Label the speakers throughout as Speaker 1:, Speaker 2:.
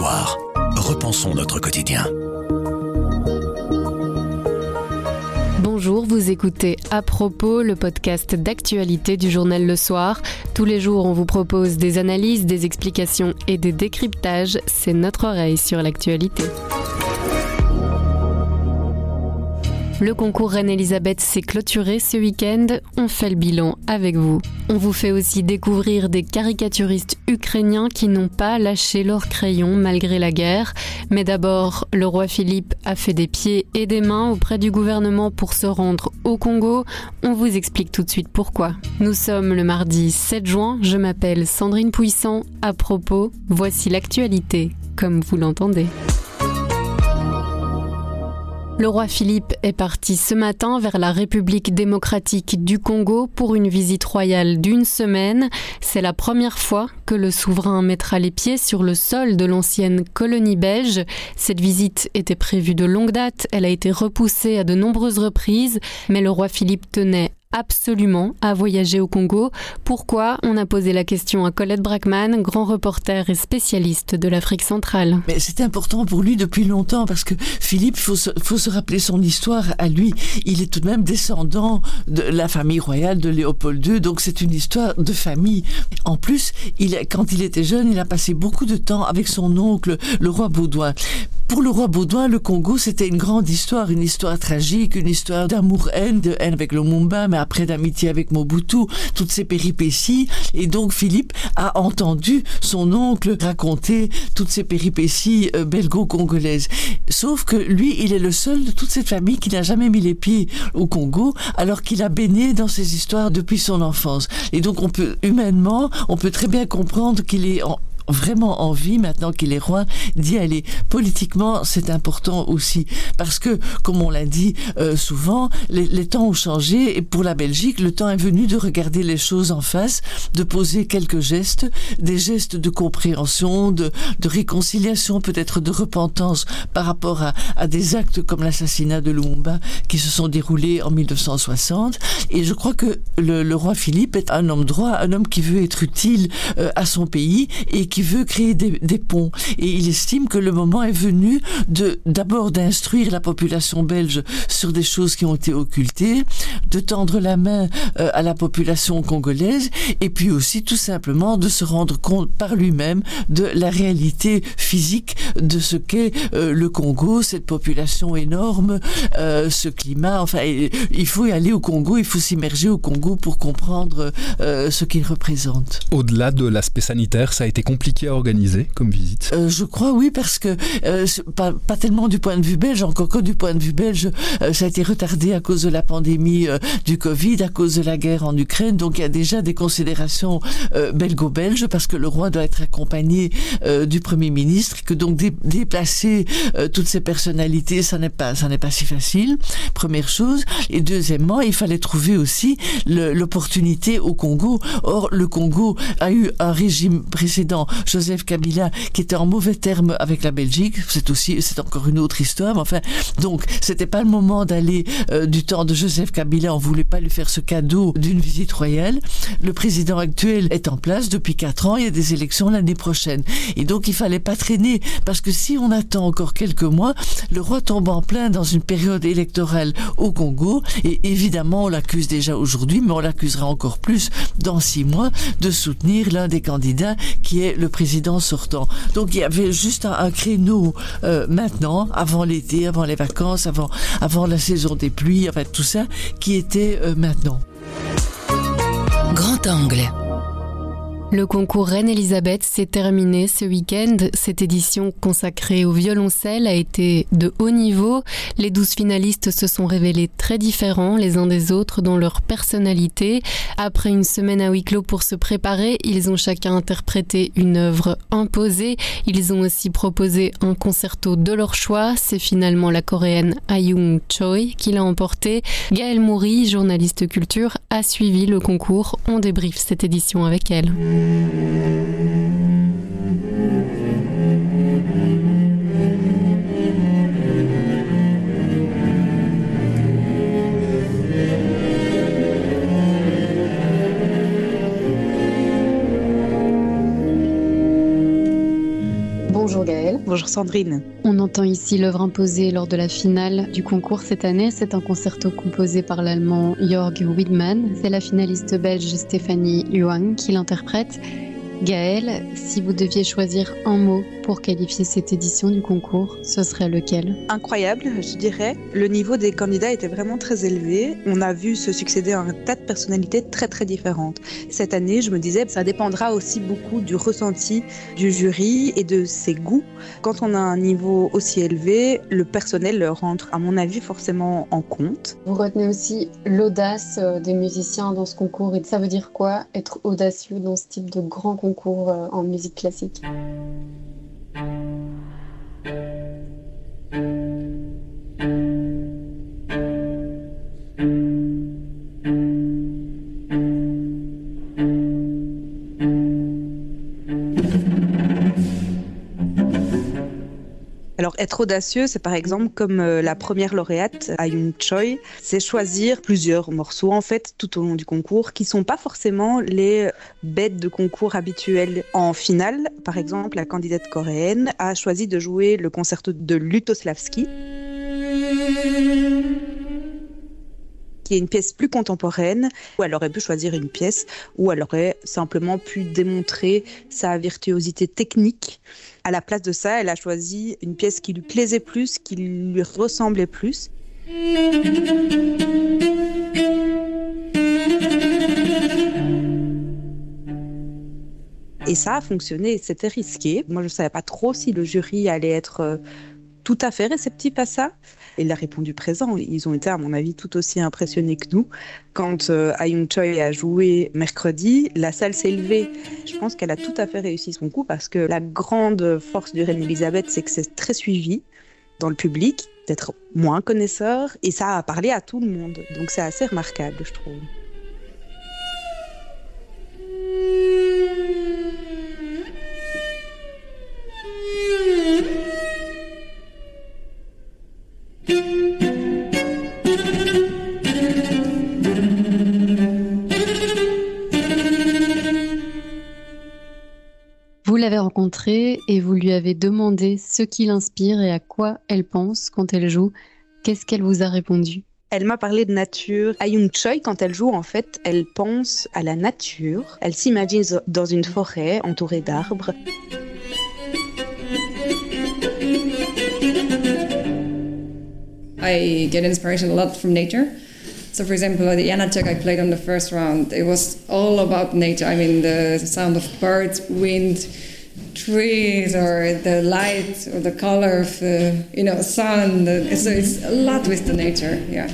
Speaker 1: Repensons notre quotidien.
Speaker 2: Bonjour, vous écoutez À propos, le podcast d'actualité du journal Le Soir. Tous les jours, on vous propose des analyses, des explications et des décryptages. C'est notre oreille sur l'actualité. Le concours Reine-Elisabeth s'est clôturé ce week-end. On fait le bilan avec vous. On vous fait aussi découvrir des caricaturistes ukrainiens qui n'ont pas lâché leur crayon malgré la guerre. Mais d'abord, le roi Philippe a fait des pieds et des mains auprès du gouvernement pour se rendre au Congo. On vous explique tout de suite pourquoi. Nous sommes le mardi 7 juin. Je m'appelle Sandrine Puissant. À propos, voici l'actualité, comme vous l'entendez. Le roi Philippe est parti ce matin vers la République démocratique du Congo pour une visite royale d'une semaine. C'est la première fois que le souverain mettra les pieds sur le sol de l'ancienne colonie belge. Cette visite était prévue de longue date, elle a été repoussée à de nombreuses reprises, mais le roi Philippe tenait absolument à voyager au Congo. Pourquoi On a posé la question à Colette Brackman, grand reporter et spécialiste de l'Afrique centrale.
Speaker 3: Mais c'est important pour lui depuis longtemps parce que Philippe, il faut, faut, se rappeler son histoire à lui. Il est tout de même descendant de la famille royale de Léopold II, donc c'est une histoire de famille. En plus, il, quand il était jeune, il a passé beaucoup de temps avec son oncle, le roi Baudouin. Pour le roi Baudouin, le Congo, c'était une grande histoire, une histoire tragique, une histoire d'amour-haine, de haine avec le Mumba, mais après d'amitié avec Mobutu, toutes ces péripéties. Et donc Philippe a entendu son oncle raconter toutes ces péripéties euh, belgo-congolaises. Sauf que lui, il est le seul de toute cette famille qui n'a jamais mis les pieds au Congo, alors qu'il a baigné dans ces histoires depuis son enfance. Et donc on peut humainement, on peut très bien comprendre qu'il est en, vraiment envie, maintenant qu'il est roi, d'y aller. Politiquement, c'est important aussi, parce que, comme on l'a dit euh, souvent, les, les, temps ont changé, et pour la Belgique, le temps est venu de regarder les choses en face, de poser quelques gestes, des gestes de compréhension, de, de réconciliation, peut-être de repentance par rapport à, à des actes comme l'assassinat de Lumumba qui se sont déroulés en 1960. Et je crois que le, le roi Philippe est un homme droit, un homme qui veut être utile euh, à son pays et qui veut créer des, ponts. Et il estime que le moment est venu de d'abord d'instruire la population belge sur des choses qui ont été occultées, de tendre la main euh, à la population congolaise, et puis aussi tout simplement de se rendre compte par lui-même de la réalité physique de ce qu'est euh, le Congo, cette population énorme, euh, ce climat. Enfin, il faut y aller au Congo, il faut s'immerger au Congo pour comprendre ce qu'il représente.
Speaker 4: Au-delà de l'aspect sanitaire, ça a été compliqué à organiser comme visite?
Speaker 3: Euh, Je crois oui, parce que euh, pas, tellement du point de vue belge, encore que du point de vue belge, euh, ça a été retardé à cause de la pandémie du Covid, à cause de la guerre en Ukraine. Donc il y a déjà des considérations belgo-belges, parce que le roi doit être accompagné du Premier ministre, que donc dé déplacer toutes ces personnalités, ça n'est pas, ça n'est pas si facile. Première chose. Et deuxièmement, il fallait trouver aussi l'opportunité au Congo. Or, le Congo a eu un régime précédent Joseph Kabila, qui était en mauvais termes avec la Belgique. C'est aussi, c'est encore une autre histoire. Mais enfin, donc, c'était pas le moment d'aller euh, du temps de Joseph Kabila. On voulait pas lui faire ce cadeau d'une visite royale. Le président actuel est en place depuis quatre ans. Il y a des élections l'année prochaine. Et donc, il fallait pas traîner parce que si on attend encore quelques mois, le roi tombe en plein dans une période électorale au Congo. Et évidemment, on l'accuse déjà aujourd'hui, mais on l'accusera encore plus dans six mois de soutenir l'un des candidats qui est le président sortant. Donc il y avait juste un, créneau euh, maintenant, avant l'été, avant les vacances, avant, avant la saison des pluies, enfin tout ça, qui était euh, maintenant.
Speaker 2: Grand angle. Le concours Reine-Elisabeth s'est terminé ce week-end. Cette édition consacrée au violoncelle a été de haut niveau. Les douze finalistes se sont révélés très différents les uns des autres dans leur personnalité. Après une semaine à huis clos pour se préparer, ils ont chacun interprété une œuvre imposée. Ils ont aussi proposé un concerto de leur choix. C'est finalement la coréenne Ayung Choi qui l'a emporté. Gaëlle Moury, journaliste culture, a suivi le concours. On débriefe cette édition avec elle.
Speaker 5: Amen.
Speaker 2: On entend ici l'œuvre imposée lors de la finale du concours cette année. C'est un concerto composé par l'allemand Jörg Widmann. C'est la finaliste belge Stéphanie Huang qui l'interprète. Gaëlle, si vous deviez choisir un mot pour qualifier cette édition du concours, ce serait lequel?
Speaker 5: Incroyable, je dirais. Le niveau des candidats était vraiment très élevé. On a vu se succéder un tas de personnalités très très différentes. Cette année, je me disais, ça dépendra aussi beaucoup du ressenti du jury et de ses goûts. Quand on a un niveau aussi élevé, le personnel rentre, à mon avis, forcément en compte.
Speaker 2: Vous retenez aussi l'audace euh, des musiciens dans ce concours. Et ça veut dire quoi, être audacieux dans ce type de grand concours concours euh, en musique classique.
Speaker 5: Être audacieux, c'est par exemple comme euh, la première lauréate, Ayun Choi, c'est choisir plusieurs morceaux en fait tout au long du concours qui sont pas forcément les bêtes de concours habituelles. En finale, par exemple, la candidate coréenne a choisi de jouer le concerto de Lutoslavski une pièce plus contemporaine, où elle aurait pu choisir une pièce où elle aurait simplement pu démontrer sa virtuosité technique. À la place de ça, elle a choisi une pièce qui lui plaisait plus, qui lui ressemblait plus. Et ça a fonctionné, c'était risqué. Moi, je ne savais pas trop si le jury allait être euh, tout à fait réceptif à ça. Il a répondu présent. Ils ont été, à mon avis, tout aussi impressionnés que nous. Quand euh, Ayung Choi a joué mercredi, la salle s'est levée. Je pense qu'elle a tout à fait réussi son coup parce que la grande force du Reine Elisabeth, c'est que c'est très suivi dans le public, d'être moins connaisseur, et ça a parlé à tout le monde. Donc c'est assez remarquable, je trouve.
Speaker 2: Et vous lui avez demandé ce qui l'inspire et à quoi elle pense quand elle joue. Qu'est-ce qu'elle vous a répondu?
Speaker 5: Elle m'a parlé de nature. Ayung Choi, quand elle joue, en fait, elle pense à la nature. Elle s'imagine dans une forêt entourée d'arbres.
Speaker 6: I get inspiration a lot from nature. So, for example, the Janacek I played on the first round, it was all about nature. I mean, the sound of birds, wind, trees or the light or the color of the you know sun. The, so it's a lot with the nature. Yeah.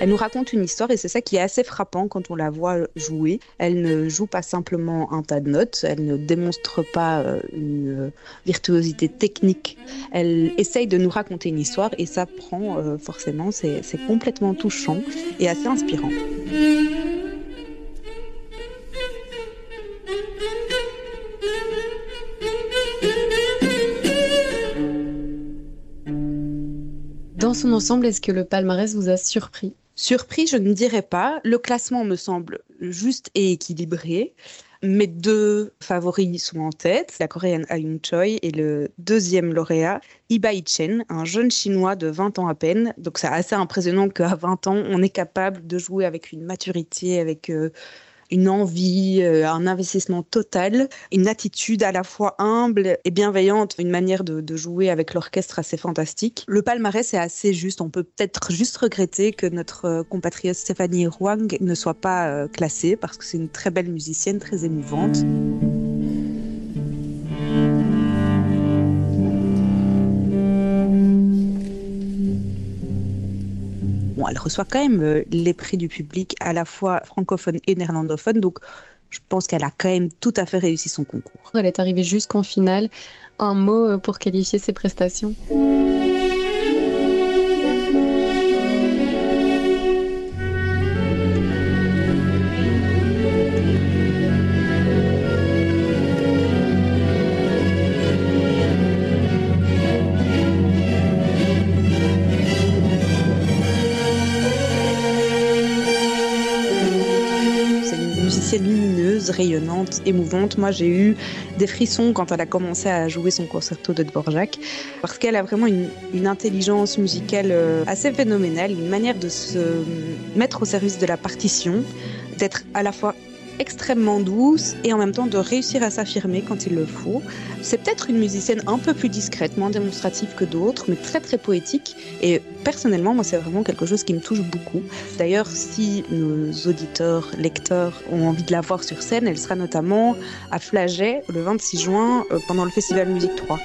Speaker 5: Elle nous raconte une histoire et c'est ça qui est assez frappant quand on la voit jouer. Elle ne joue pas simplement un tas de notes, elle ne démonstre pas euh, une euh, virtuosité technique. Elle essaye de nous raconter une histoire et ça prend euh, forcément, c'est complètement touchant et assez inspirant.
Speaker 2: Dans son ensemble, est-ce que le palmarès vous a surpris?
Speaker 5: Surpris, je ne dirais pas. Le classement me semble juste et équilibré. Mes deux favoris sont en tête, la coréenne Ayun Choi et le deuxième lauréat, Ibai Chen, un jeune chinois de 20 ans à peine. Donc c'est assez impressionnant qu'à 20 ans, on est capable de jouer avec une maturité, avec euh, une envie, euh, un investissement total, une attitude à la fois humble et bienveillante, une manière de, jouer avec l'orchestre assez fantastique. Le palmarès est assez juste. On peut peut-être juste regretter que notre euh, compatriote Stéphanie Huang ne soit pas euh, classée parce que c'est une très belle musicienne, très émouvante. Elle reçoit quand même euh, les prix du public à la fois francophone et néerlandophone, donc je pense qu'elle a quand même tout à fait réussi son concours.
Speaker 2: Elle est arrivée jusqu'en finale. Un mot euh, pour qualifier ses prestations?
Speaker 5: Rayonnante, émouvante. Moi, j'ai eu des frissons quand elle a commencé à jouer son concerto de Dvorak, parce qu'elle a vraiment une, une intelligence musicale euh, assez phénoménale, une manière de se mettre au service de la partition, d'être à la fois extrêmement douce et en même temps de réussir à s'affirmer quand il le faut. C'est peut-être une musicienne un peu plus discrète, moins démonstrative que d'autres, mais très très poétique. Et personnellement, moi, c'est vraiment quelque chose qui me touche beaucoup. D'ailleurs, si nos auditeurs, lecteurs ont envie de la voir sur scène, elle sera notamment à Flaget le 26 juin euh, pendant le Festival Musique 3.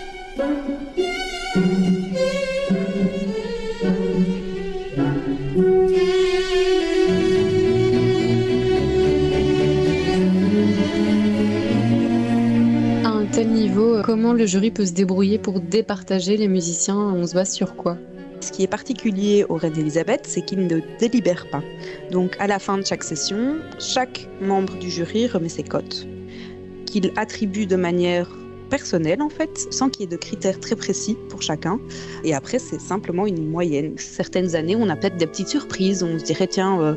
Speaker 2: Comment le jury peut se débrouiller pour départager les musiciens On se base sur quoi?
Speaker 5: Ce qui est particulier au Reine Elisabeth, c'est qu'il ne délibère pas. Donc à la fin de chaque session, chaque membre du jury remet ses cotes, qu'il attribue de manière personnel en fait, sans qu'il y ait de critères très précis pour chacun. Et après, c'est simplement une moyenne. Certaines années, on a peut-être des petites surprises. On se dirait, tiens, euh,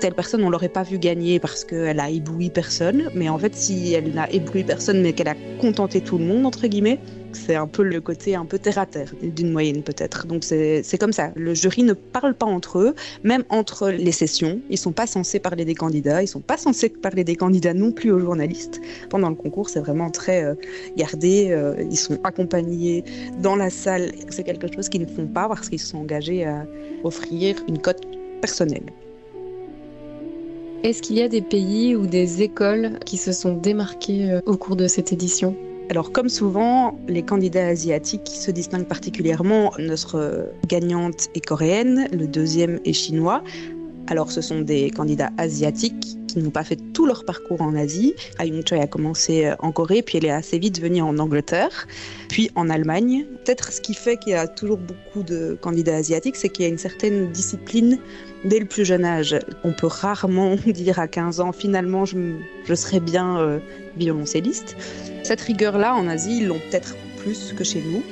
Speaker 5: telle personne, on l'aurait pas vu gagner parce qu'elle a ébloui personne. Mais en fait, si elle n'a ébloui personne, mais qu'elle a contenté tout le monde, entre guillemets, c'est un peu le côté un peu terre à terre d'une moyenne peut-être. Donc c'est comme ça. Le jury ne parle pas entre eux, même entre les sessions. Ils sont pas censés parler des candidats, ils sont pas censés parler des candidats non plus aux journalistes. Pendant le concours, c'est vraiment très euh, gardé. Euh, ils sont accompagnés dans la salle. C'est quelque chose qu'ils ne font pas parce qu'ils sont engagés à offrir une cote personnelle.
Speaker 2: Est-ce qu'il y a des pays ou des écoles qui se sont démarqués euh, au cours de cette édition?
Speaker 5: Alors comme souvent, les candidats asiatiques se distinguent particulièrement. Notre gagnante est coréenne, le deuxième est chinois. Alors ce sont des candidats asiatiques n'ont pas fait tout leur parcours en Asie. Ayung Choi a commencé en Corée, puis elle est assez vite venue en Angleterre, puis en Allemagne. Peut-être ce qui fait qu'il y a toujours beaucoup de candidats asiatiques, c'est qu'il y a une certaine discipline dès le plus jeune âge. On peut rarement dire à 15 ans, finalement, je, je serai bien euh, violoncelliste. Cette rigueur-là, en Asie, ils l'ont peut-être plus que chez nous.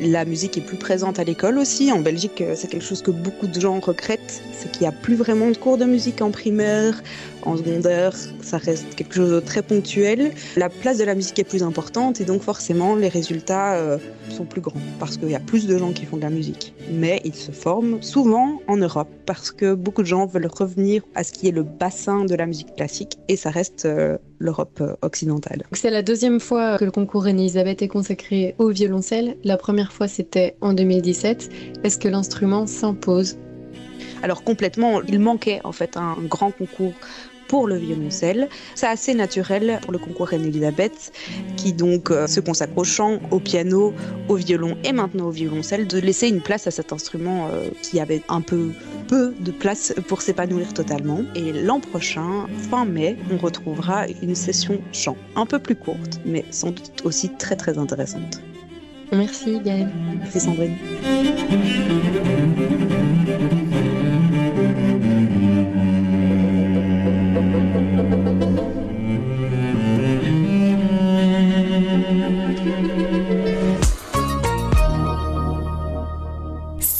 Speaker 5: La musique est plus présente à l'école aussi. En Belgique, euh, c'est quelque chose que beaucoup de gens regrettent, c'est qu'il n'y a plus vraiment de cours de musique en primaire, en secondaire, ça reste quelque chose de très ponctuel. La place de la musique est plus importante et donc forcément les résultats euh, sont plus grands parce qu'il y a plus de gens qui font de la musique. Mais ils se forment souvent en Europe parce que beaucoup de gens veulent revenir à ce qui est le bassin de la musique classique et ça reste euh, l'Europe euh, occidentale.
Speaker 2: C'est la deuxième fois que le concours Reine-Elisabeth est consacré au violoncelle. La première fois c'était en 2017. Est-ce que l'instrument s'impose?
Speaker 5: Alors complètement, il manquait en fait un grand concours pour le violoncelle. C'est assez naturel pour le concours Reine-Elisabeth, qui donc euh, se consacre au chant, au piano, au violon et maintenant au violoncelle, de laisser une place à cet instrument euh, qui avait un peu peu de place pour s'épanouir totalement. Et l'an prochain, fin mai, on retrouvera une session chant, un peu plus courte, mais sans doute aussi très très intéressante.
Speaker 2: Merci Gaëlle.
Speaker 5: Merci Sandrine.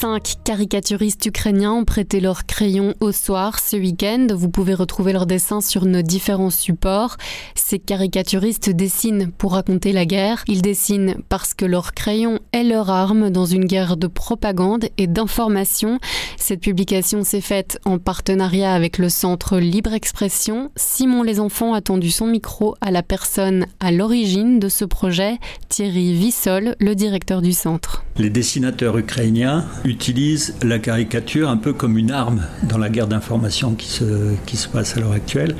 Speaker 2: Cinq caricaturistes ukrainiens ont prêté leur crayon au soir ce week-end. Vous pouvez retrouver leurs dessins sur nos différents supports. Ces caricaturistes dessinent pour raconter la guerre. Ils dessinent parce que leur crayon est leur arme dans une guerre de propagande et d'information. Cette publication s'est faite en partenariat avec le centre Libre Expression. Simon Les Enfants a tendu son micro à la personne à l'origine de ce projet, Thierry Vissol, le directeur du centre.
Speaker 7: Les dessinateurs ukrainiens utilise la caricature un peu comme une arme dans la guerre d'information qui se, qui se passe à l'heure actuelle.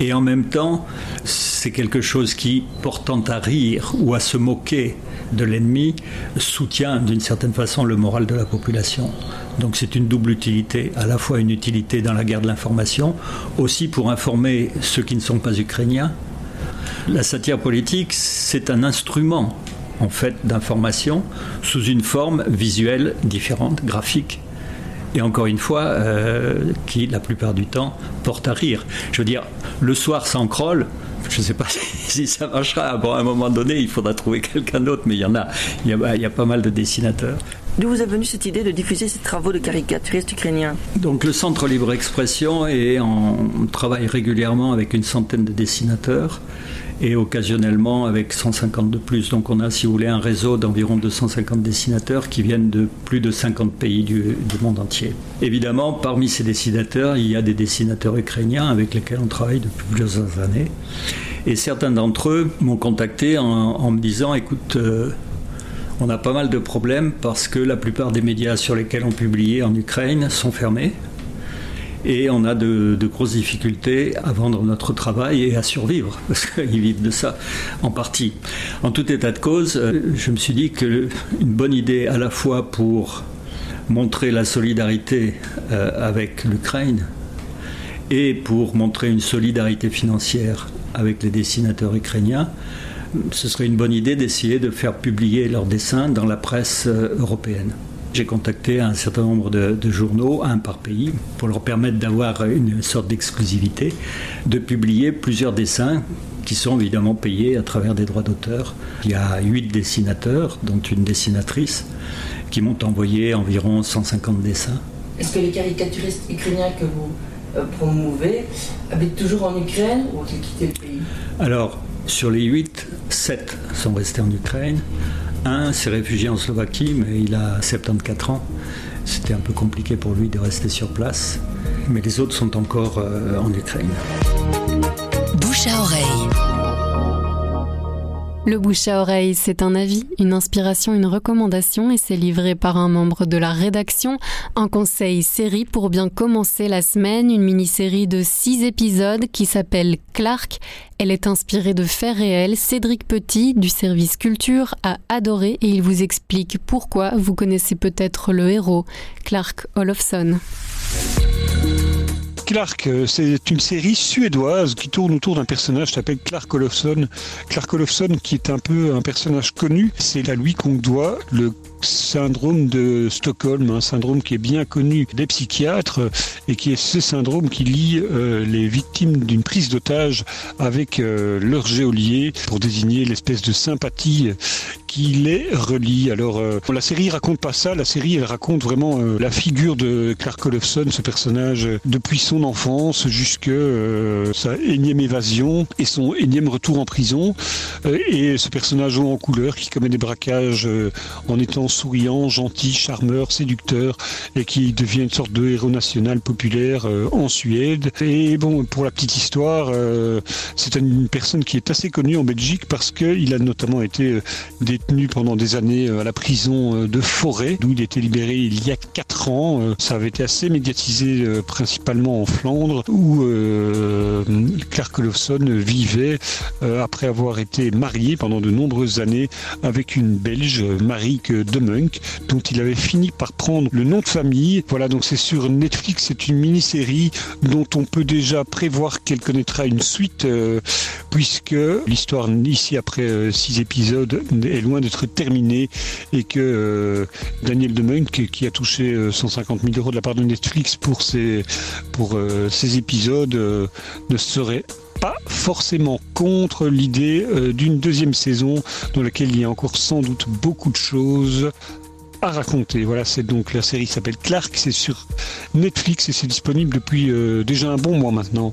Speaker 7: Et en même temps, c'est quelque chose qui, portant à rire ou à se moquer de l'ennemi, soutient d'une certaine façon le moral de la population. Donc c'est une double utilité, à la fois une utilité dans la guerre de l'information, aussi pour informer ceux qui ne sont pas ukrainiens. La satire politique, c'est un instrument en fait d'information sous une forme visuelle différente, graphique. Et encore une fois, euh, qui la plupart du temps porte à rire. Je veux dire, le soir sans crawl, je ne sais pas si ça marchera. Bon, à un moment donné, il faudra trouver quelqu'un d'autre, mais il y en a. Il y a, il y a pas mal de dessinateurs.
Speaker 8: D'où vous est venue cette idée de diffuser ces travaux de caricaturistes ukrainiens
Speaker 7: Donc le Centre Libre Expression en on travaille régulièrement avec une centaine de dessinateurs et occasionnellement avec 150 de plus. Donc on a, si vous voulez, un réseau d'environ 250 dessinateurs qui viennent de plus de 50 pays du, monde entier. Évidemment, parmi ces dessinateurs, il y a des dessinateurs ukrainiens avec lesquels on travaille depuis plusieurs années. Et certains d'entre eux m'ont contacté en, en, me disant, écoute, euh, on a pas mal de problèmes parce que la plupart des médias sur lesquels on publiait en Ukraine sont fermés et on a de, grosses difficultés à vendre notre travail et à survivre, parce qu'ils vivent de ça en partie. En tout état de cause, je me suis dit que une bonne idée à la fois pour montrer la solidarité euh, avec l'Ukraine et pour montrer une solidarité financière avec les dessinateurs ukrainiens, ce serait une bonne idée d'essayer de faire publier leurs dessins dans la presse européenne. J'ai contacté un certain nombre de, de, journaux, un par pays, pour leur permettre d'avoir une sorte d'exclusivité, de publier plusieurs dessins qui sont évidemment payés à travers des droits d'auteur. Il y a huit dessinateurs, dont une dessinatrice, qui m'ont envoyé environ 150 dessins.
Speaker 8: Est-ce que les caricaturistes ukrainiens que vous euh, promouvez habitent toujours en Ukraine ou ont-ils quitté le pays?
Speaker 7: Alors, sur les huit, sept sont restés en Ukraine. Un s'est réfugié en Slovaquie, mais il a 74 ans. C'était un peu compliqué pour lui de rester sur place. Mais les autres sont encore euh, en Ukraine.
Speaker 2: Bouche à oreille. Le bouche à oreille, c'est un avis, une inspiration, une recommandation et c'est livré par un membre de la rédaction. Un conseil série pour bien commencer la semaine, une mini-série de six épisodes qui s'appelle Clark. Elle est inspirée de faits réels. Cédric Petit du service culture a adoré et il vous explique pourquoi vous connaissez peut-être le héros, Clark Olofsson.
Speaker 9: Clark, c'est une série suédoise qui tourne autour d'un personnage qui s'appelle Clark Olofsson. Clark Olofsson qui est un peu un personnage connu, c'est à lui qu'on doit le syndrome de Stockholm, un syndrome qui est bien connu des psychiatres et qui est ce syndrome qui lie euh, les victimes d'une prise d'otage avec euh, leur géolier pour désigner l'espèce de sympathie qui les relie. Alors euh, la série raconte pas ça, la série elle raconte vraiment euh, la figure de Clark Olofsson, ce personnage depuis son enfance jusque euh, sa énième évasion et son énième retour en prison et ce personnage en couleur qui commet des braquages en étant souriant, gentil, charmeur, séducteur et qui devient une sorte de héros national populaire euh, en Suède. Et bon, pour la petite histoire, euh, c'est une personne qui est assez connue en Belgique parce qu'il a notamment été euh, détenu pendant des années à la prison de Forêt, d'où il était libéré il y a 4 ans. Ça avait été assez médiatisé principalement en Flandre, où Clark Olofsson vivait après avoir été marié pendant de nombreuses années avec une Belge, Marique de Dont il avait fini par prendre le nom de famille. Voilà, donc c'est sur Netflix, c'est une mini-série dont on peut déjà prévoir qu'elle connaîtra une suite, euh, puisque l'histoire ici après euh, six épisodes est loin d'être terminée et que euh, Daniel de Munk, qui a touché 150 000 euros de la part de Netflix pour ces, pour, ces épisodes, ne serait forcément contre l'idée euh, d'une deuxième saison dans laquelle il y a encore sans doute beaucoup de choses à raconter. Voilà, c'est donc la série s'appelle Clark, c'est sur Netflix et c'est disponible depuis euh, déjà un bon mois maintenant.